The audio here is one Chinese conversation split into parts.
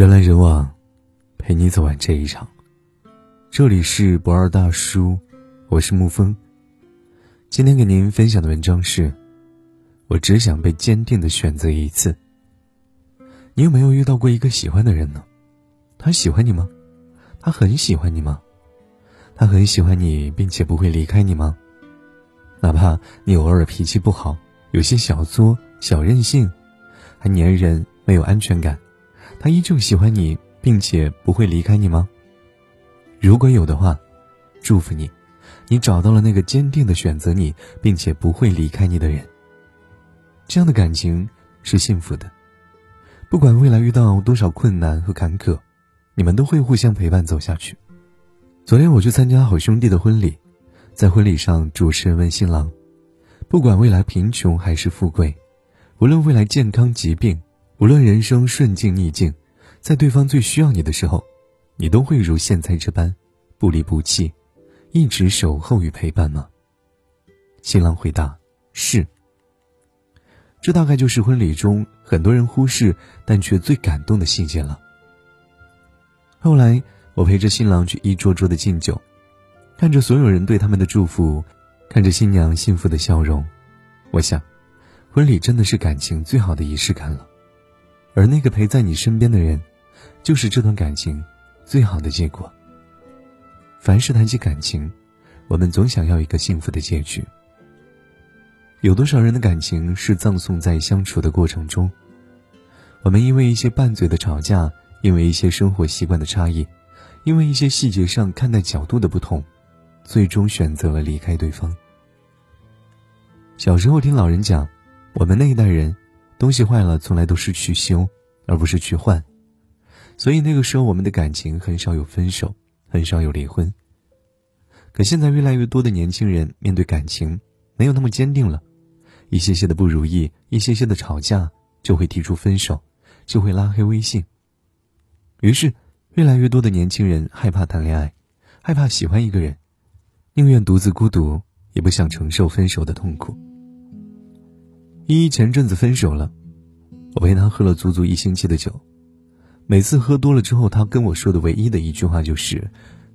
人来人往，陪你走完这一场。这里是不二大叔，我是沐风。今天给您分享的文章是：我只想被坚定的选择一次。你有没有遇到过一个喜欢的人呢？他喜欢你吗？他很喜欢你吗？他很喜欢你，并且不会离开你吗？哪怕你偶尔脾气不好，有些小作、小任性，还粘人，没有安全感。他依旧喜欢你，并且不会离开你吗？如果有的话，祝福你，你找到了那个坚定的选择你，并且不会离开你的人。这样的感情是幸福的，不管未来遇到多少困难和坎坷，你们都会互相陪伴走下去。昨天我去参加好兄弟的婚礼，在婚礼上，主持人问新郎：“不管未来贫穷还是富贵，无论未来健康疾病。”无论人生顺境逆境，在对方最需要你的时候，你都会如现在这般不离不弃，一直守候与陪伴吗？新郎回答：“是。”这大概就是婚礼中很多人忽视但却最感动的细节了。后来，我陪着新郎去一桌桌的敬酒，看着所有人对他们的祝福，看着新娘幸福的笑容，我想，婚礼真的是感情最好的仪式感了。而那个陪在你身边的人，就是这段感情最好的结果。凡是谈起感情，我们总想要一个幸福的结局。有多少人的感情是葬送在相处的过程中？我们因为一些拌嘴的吵架，因为一些生活习惯的差异，因为一些细节上看待角度的不同，最终选择了离开对方。小时候听老人讲，我们那一代人。东西坏了，从来都是去修，而不是去换，所以那个时候我们的感情很少有分手，很少有离婚。可现在越来越多的年轻人面对感情没有那么坚定了，一些些的不如意，一些些的吵架，就会提出分手，就会拉黑微信。于是，越来越多的年轻人害怕谈恋爱，害怕喜欢一个人，宁愿独自孤独，也不想承受分手的痛苦。依依前阵子分手了，我陪他喝了足足一星期的酒。每次喝多了之后，他跟我说的唯一的一句话就是：“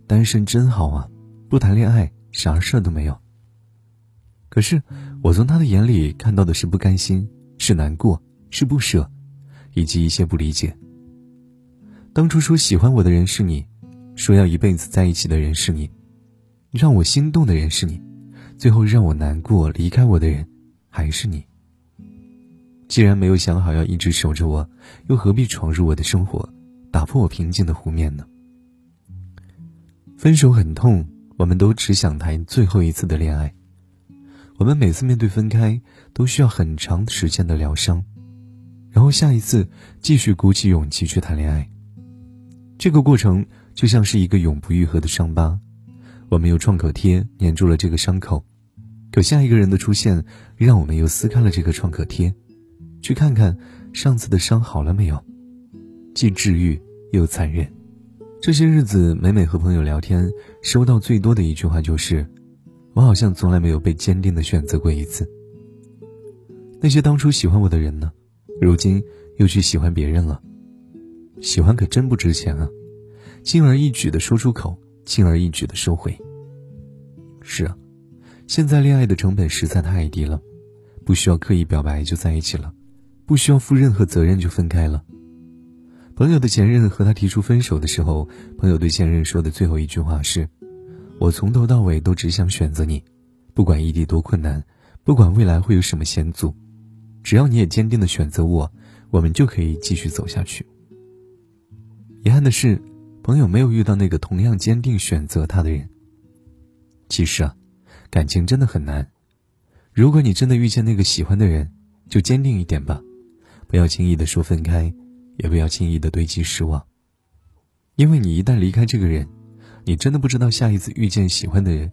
单身真好啊，不谈恋爱啥事儿都没有。”可是我从他的眼里看到的是不甘心，是难过，是不舍，以及一些不理解。当初说喜欢我的人是你，说要一辈子在一起的人是你，让我心动的人是你，最后让我难过离开我的人还是你。既然没有想好要一直守着我，又何必闯入我的生活，打破我平静的湖面呢？分手很痛，我们都只想谈最后一次的恋爱。我们每次面对分开，都需要很长时间的疗伤，然后下一次继续鼓起勇气去谈恋爱。这个过程就像是一个永不愈合的伤疤，我们用创可贴粘住了这个伤口，可下一个人的出现，让我们又撕开了这个创可贴。去看看上次的伤好了没有，既治愈又残忍。这些日子每每和朋友聊天，收到最多的一句话就是：“我好像从来没有被坚定的选择过一次。”那些当初喜欢我的人呢？如今又去喜欢别人了。喜欢可真不值钱啊，轻而易举的说出口，轻而易举的收回。是啊，现在恋爱的成本实在太低了，不需要刻意表白就在一起了。不需要负任何责任就分开了。朋友的前任和他提出分手的时候，朋友对前任说的最后一句话是：“我从头到尾都只想选择你，不管异地多困难，不管未来会有什么险阻，只要你也坚定的选择我，我们就可以继续走下去。”遗憾的是，朋友没有遇到那个同样坚定选择他的人。其实啊，感情真的很难。如果你真的遇见那个喜欢的人，就坚定一点吧。不要轻易的说分开，也不要轻易的堆积失望，因为你一旦离开这个人，你真的不知道下一次遇见喜欢的人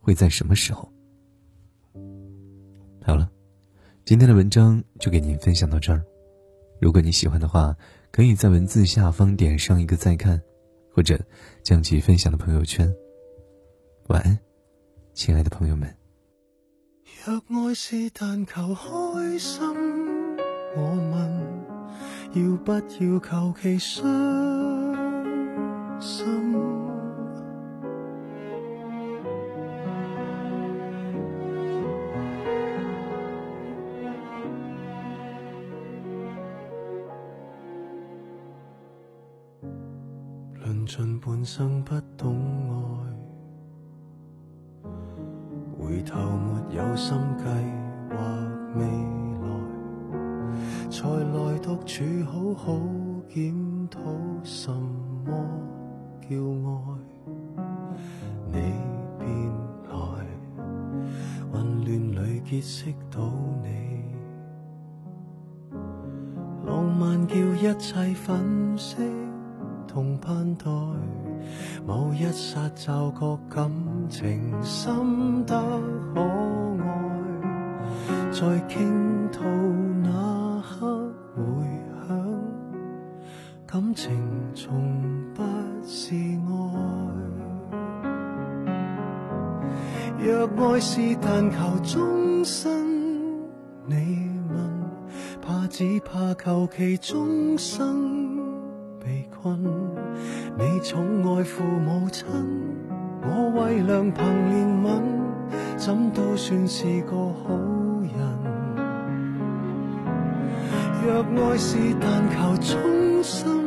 会在什么时候。好了，今天的文章就给您分享到这儿。如果你喜欢的话，可以在文字下方点上一个再看，或者将其分享到朋友圈。晚安，亲爱的朋友们。若爱是但求开心。我问，要不要求其伤心？论尽半生不懂爱，回头没有心计划未，才来独处好好检讨什么叫爱。你便来，混乱里结识到你，浪漫叫一切粉饰。同盼待，某一刹就觉感情深得可爱，在倾吐那感情从不是爱。若爱是但求终身，你问，怕只怕求其终生。被困，你宠爱父母亲，我为良朋怜悯，怎都算是个好人。若爱是但求终生，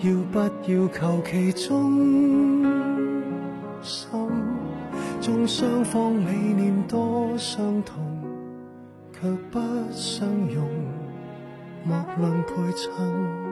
要不要求其中心？纵双方理念多相同，却不相容。莫论配衬。